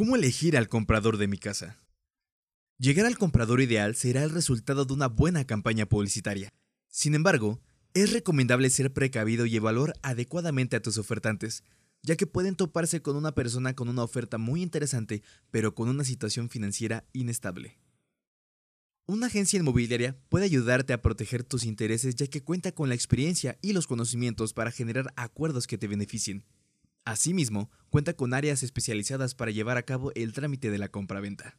¿Cómo elegir al comprador de mi casa? Llegar al comprador ideal será el resultado de una buena campaña publicitaria. Sin embargo, es recomendable ser precavido y evaluar adecuadamente a tus ofertantes, ya que pueden toparse con una persona con una oferta muy interesante, pero con una situación financiera inestable. Una agencia inmobiliaria puede ayudarte a proteger tus intereses ya que cuenta con la experiencia y los conocimientos para generar acuerdos que te beneficien. Asimismo, cuenta con áreas especializadas para llevar a cabo el trámite de la compraventa.